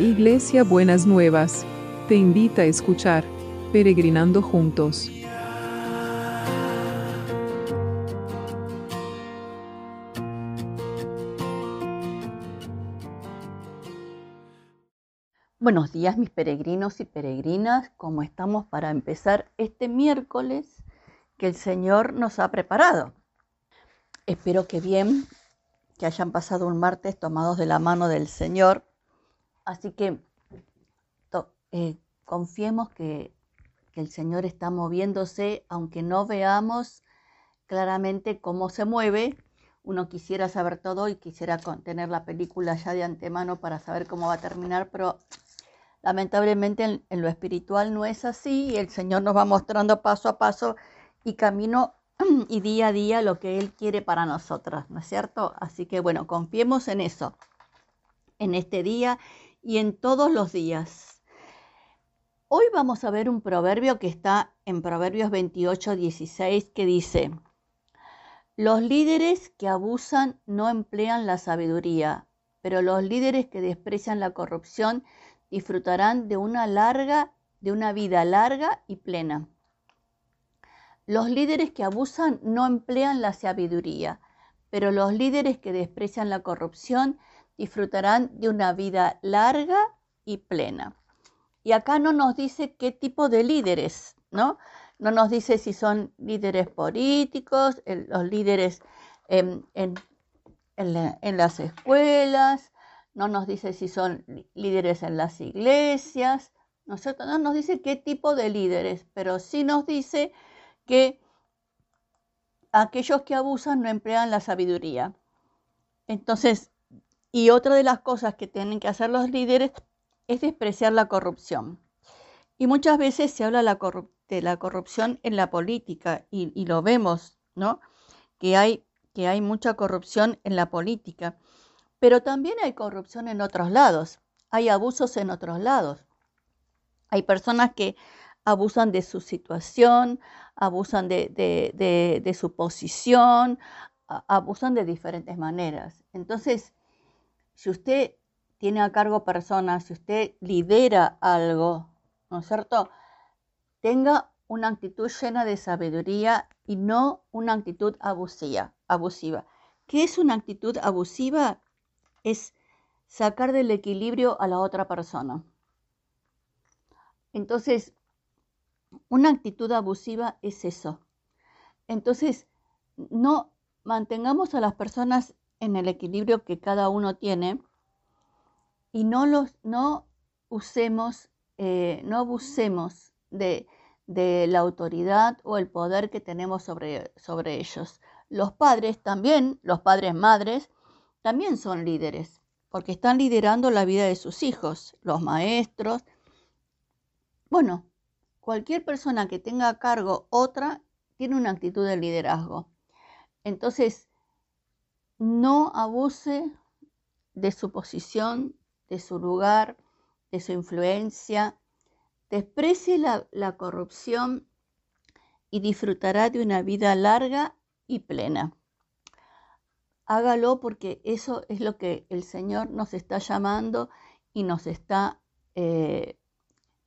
Iglesia Buenas Nuevas, te invita a escuchar Peregrinando Juntos. Buenos días mis peregrinos y peregrinas, ¿cómo estamos para empezar este miércoles que el Señor nos ha preparado? Espero que bien, que hayan pasado un martes tomados de la mano del Señor. Así que eh, confiemos que, el Señor está moviéndose, aunque no veamos claramente cómo se mueve. Uno quisiera saber todo y quisiera tener la película ya de antemano para saber cómo va a terminar, pero Lamentablemente en, lo espiritual no es así y el Señor nos va mostrando paso a paso y camino y día a día lo que Él quiere para nosotras, ¿no es cierto? Así que bueno, confiemos en eso, en este día y en todos los días. Hoy vamos a ver un proverbio que está en Proverbios 28, 16, que dice, los líderes que abusan no emplean la sabiduría, pero los líderes que desprecian la corrupción disfrutarán de una larga, de una vida larga y plena. Los líderes que abusan no emplean la sabiduría, pero los líderes que desprecian la corrupción disfrutarán de una vida larga y plena. Y acá no nos dice qué tipo de líderes, ¿no? No nos dice si son líderes políticos, los líderes en, en las escuelas, no nos dice si son líderes en las iglesias, ¿no No nos dice qué tipo de líderes, pero sí nos dice que aquellos que abusan no emplean la sabiduría. Entonces, y otra de las cosas que tienen que hacer los líderes es despreciar la corrupción. Y muchas veces se habla de la corrupción en la política y, lo vemos, ¿no? Que hay, que hay mucha corrupción en la política. Pero también hay corrupción en otros lados, hay abusos en otros lados. Hay personas que abusan de su situación, abusan de, su posición, abusan de diferentes maneras. Entonces, si usted tiene a cargo personas, si usted lidera algo, ¿no es cierto? Tenga una actitud llena de sabiduría y no una actitud abusiva. abusiva. ¿Qué es una actitud abusiva? es sacar del equilibrio a la otra persona. Entonces, una actitud abusiva es eso. Entonces, no mantengamos a las personas en el equilibrio que cada uno tiene y no los no usemos, eh, no abusemos de, de, la autoridad o el poder que tenemos sobre, sobre ellos. Los padres también, los padres madres, también son líderes, porque están liderando la vida de sus hijos, los maestros. Bueno, cualquier persona que tenga a cargo otra tiene una actitud de liderazgo. Entonces, no abuse de su posición, de su lugar, de su influencia, desprecie la, la corrupción y disfrutará de una vida larga y plena hágalo porque eso es lo que el Señor nos está llamando y nos está eh,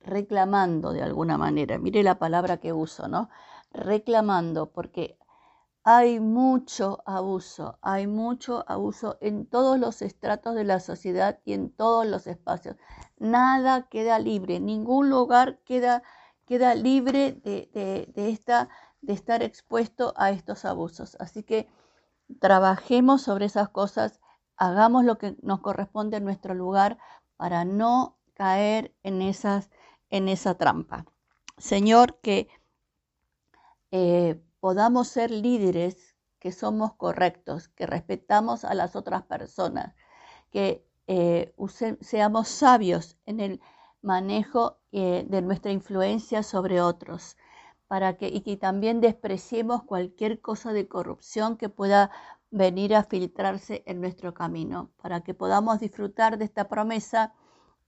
reclamando de alguna manera. Mire la palabra que uso, ¿no? Reclamando, porque hay mucho abuso, hay mucho abuso en todos los estratos de la sociedad y en todos los espacios. Nada queda libre, ningún lugar queda, queda libre de, de, esta, de estar expuesto a estos abusos. Así que trabajemos sobre esas cosas, hagamos lo que nos corresponde en nuestro lugar para no caer en, esas, en esa trampa. Señor, que eh, podamos ser líderes, que somos correctos, que respetamos a las otras personas, que eh, seamos sabios en el manejo eh, de nuestra influencia sobre otros para que, y que también despreciemos cualquier cosa de corrupción que pueda venir a filtrarse en nuestro camino, para que podamos disfrutar de esta promesa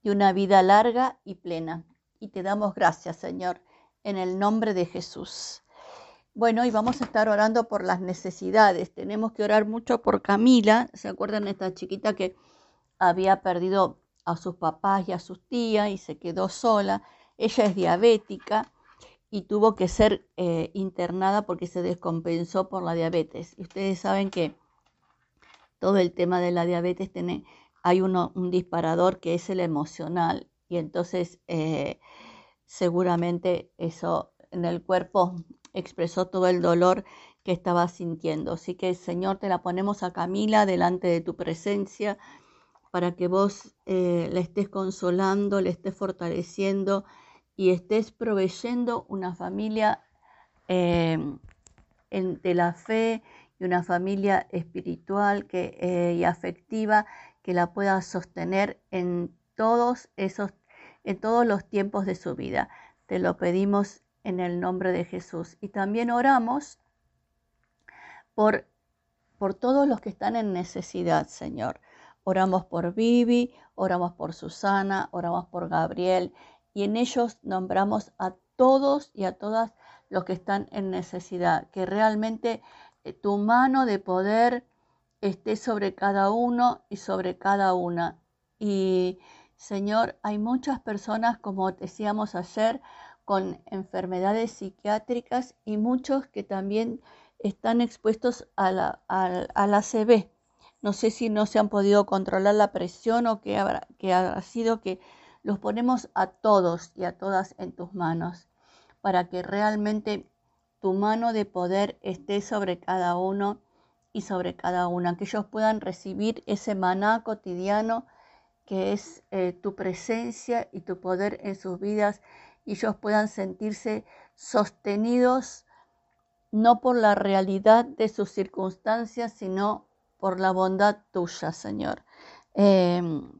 de una vida larga y plena. Y te damos gracias, Señor, en el nombre de Jesús. Bueno, y vamos a estar orando por las necesidades. Tenemos que orar mucho por Camila. ¿Se acuerdan de esta chiquita que había perdido a sus papás y a sus tías y se quedó sola. Ella es diabética y tuvo que ser eh, internada porque se descompensó por la diabetes. Y ustedes saben que todo el tema de la diabetes tiene, hay un disparador que es el emocional y entonces eh, seguramente eso en el cuerpo expresó todo el dolor que estaba sintiendo. Así que Señor, te la ponemos a Camila delante de tu presencia para que vos eh, le estés consolando, le estés fortaleciendo y estés proveyendo una familia eh, de la fe y una familia espiritual eh, y afectiva que la pueda sostener en todos esos en todos los tiempos de su vida. Te lo pedimos en el nombre de Jesús. Y también oramos por, por todos los que están en necesidad, Señor. Oramos por Vivi, oramos por Susana, oramos por Gabriel y en ellos nombramos a todos y a todas los que están en necesidad, que realmente eh, tu mano de poder esté sobre cada uno y sobre cada una. Y Señor, hay muchas personas, como decíamos ayer, con enfermedades psiquiátricas y muchos que también están expuestos a la, a, CB. No sé si no se han podido controlar la presión o qué habrá, que ha sido que los ponemos a todos y a todas en tus manos para que realmente tu mano de poder esté sobre cada uno y sobre cada una, que ellos puedan recibir ese maná cotidiano que es eh, tu presencia y tu poder en sus vidas y ellos puedan sentirse sostenidos no por la realidad de sus circunstancias, sino por la bondad tuya, Señor. Em,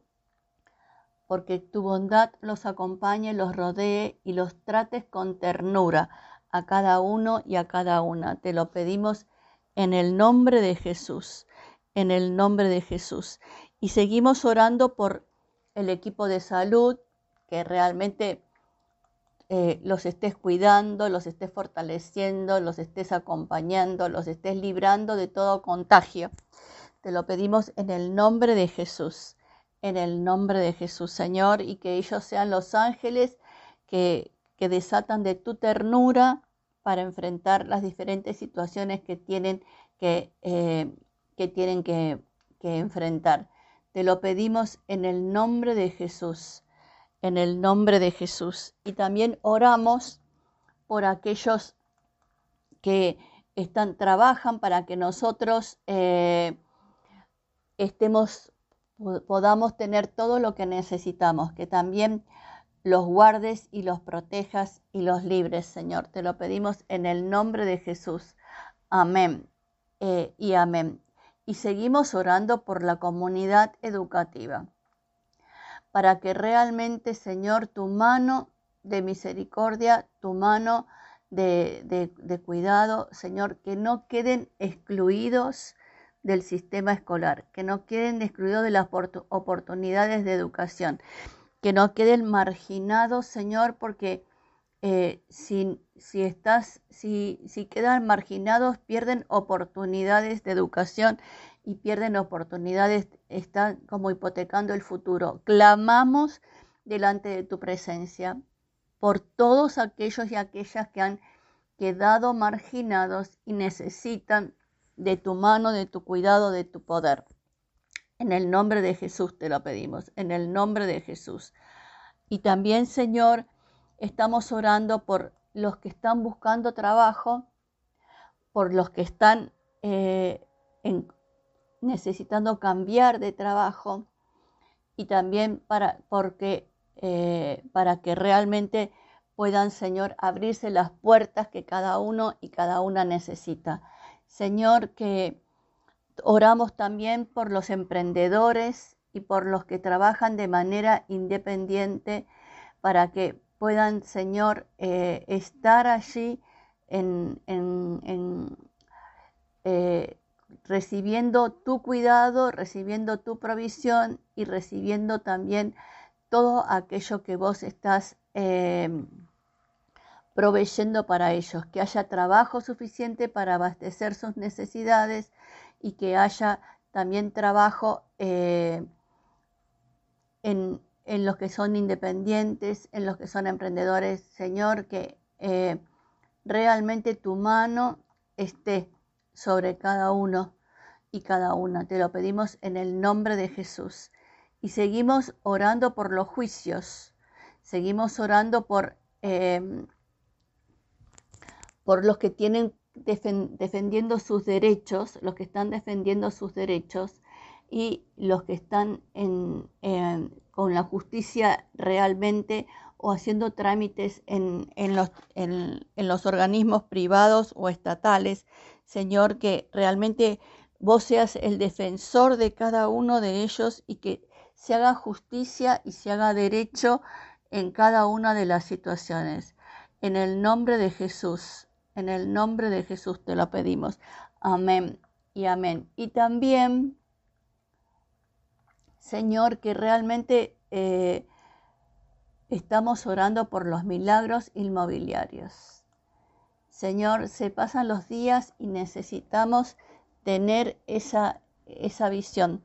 porque tu bondad los acompañe, los rodee y los trates con ternura a cada uno y a cada una. Te lo pedimos en el nombre de Jesús, en el nombre de Jesús. Y seguimos orando por el equipo de salud, que realmente eh, los estés cuidando, los estés fortaleciendo, los estés acompañando, los estés librando de todo contagio. Te lo pedimos en el nombre de Jesús, en el nombre de Jesús, Señor, y que ellos sean los ángeles que, que desatan de tu ternura para enfrentar las diferentes situaciones que tienen que, eh, que, tienen que enfrentar. Te lo pedimos en el nombre de Jesús, en el nombre de Jesús. Y también oramos por aquellos que están, trabajan para que nosotros eh, estemos, podamos tener todo lo que necesitamos, que también los guardes y los protejas y los libres, Señor. Te lo pedimos en el nombre de Jesús. Amén eh, y amén y seguimos orando por la comunidad educativa, para que realmente, Señor, tu mano de misericordia, tu mano de, cuidado, Señor, que no queden excluidos del sistema escolar, que no queden excluidos de las oportunidades de educación, que no queden marginados, Señor, porque eh, si, si, si quedan marginados, pierden oportunidades de educación y pierden oportunidades, están como hipotecando el futuro. Clamamos delante de tu presencia por todos aquellos y aquellas que han quedado marginados y necesitan de tu mano, de tu cuidado, de tu poder. En el nombre de Jesús te lo pedimos, en el nombre de Jesús. Y también, Señor, Estamos orando por los que están buscando trabajo, por los que están eh, necesitando cambiar de trabajo y también para, porque, eh, para que realmente puedan, Señor, abrirse las puertas que cada uno y cada una necesita. Señor, que oramos también por los emprendedores y por los que trabajan de manera independiente para que puedan, Señor, eh, estar allí en, eh, recibiendo tu cuidado, recibiendo tu provisión y recibiendo también todo aquello que vos estás em, proveyendo para ellos, que haya trabajo suficiente para abastecer sus necesidades y que haya también trabajo eh, en, los que son independientes, en los que son emprendedores, Señor, que eh, realmente tu mano esté sobre cada uno y cada una. Te lo pedimos en el nombre de Jesús. Y seguimos orando por los juicios, seguimos orando por, em, por los que tienen defendiendo sus derechos, los que están defendiendo sus derechos y los que están en, con la justicia realmente o haciendo trámites en, los, en, los, organismos privados o estatales. Señor, que realmente vos seas el defensor de cada uno de ellos y que se haga justicia y se haga derecho en cada una de las situaciones. En el nombre de Jesús, en el nombre de Jesús te lo pedimos. Amén y amén. Y también Señor, que realmente eh, estamos orando por los milagros inmobiliarios. Señor, se pasan los días y necesitamos tener esa, esa visión.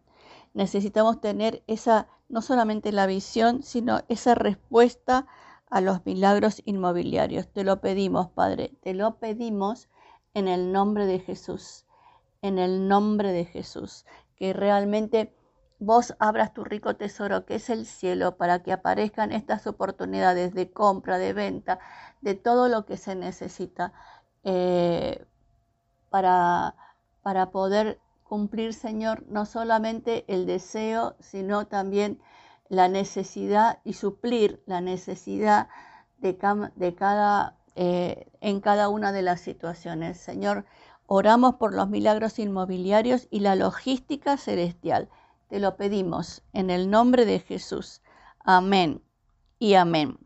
Necesitamos tener esa, no solamente la visión, sino esa respuesta a los milagros inmobiliarios. Te lo pedimos, Padre, te lo pedimos en el nombre de Jesús, en el nombre de Jesús, que realmente vos abras tu rico tesoro que es el cielo para que aparezcan estas oportunidades de compra, de venta, de todo lo que se necesita eh, para, para poder cumplir, Señor, no solamente el deseo, sino también la necesidad y suplir la necesidad de, cada, eh, en cada una de las situaciones. Señor, oramos por los milagros inmobiliarios y la logística celestial. Te lo pedimos en el nombre de Jesús. Amén y amén.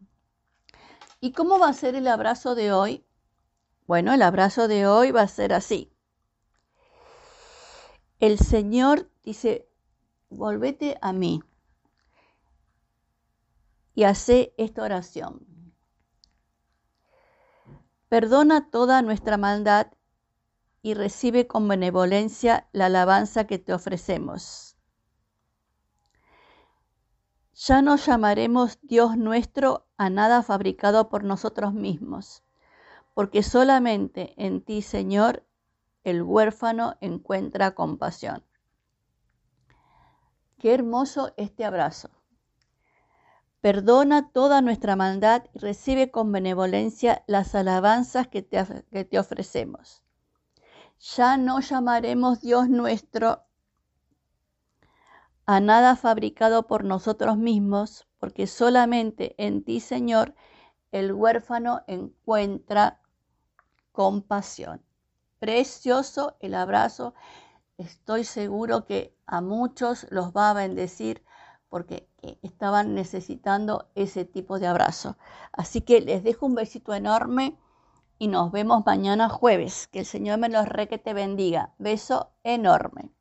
¿Y cómo va a ser el abrazo de hoy? Bueno, el abrazo de hoy va a ser así. El Señor dice, volvete a mí y hace esta oración. Perdona toda nuestra maldad y recibe con benevolencia la alabanza que te ofrecemos. Ya no llamaremos Dios nuestro a nada fabricado por nosotros mismos, porque solamente en ti, Señor, el huérfano encuentra compasión. Qué hermoso este abrazo. Perdona toda nuestra maldad y recibe con benevolencia las alabanzas que te, que te ofrecemos. Ya no llamaremos Dios nuestro a nada fabricado por nosotros mismos, porque solamente en ti, Señor, el huérfano encuentra compasión. Precioso el abrazo. Estoy seguro que a muchos los va a bendecir porque estaban necesitando ese tipo de abrazo. Así que les dejo un besito enorme y nos vemos mañana jueves. Que el Señor me los re que te bendiga. Beso enorme.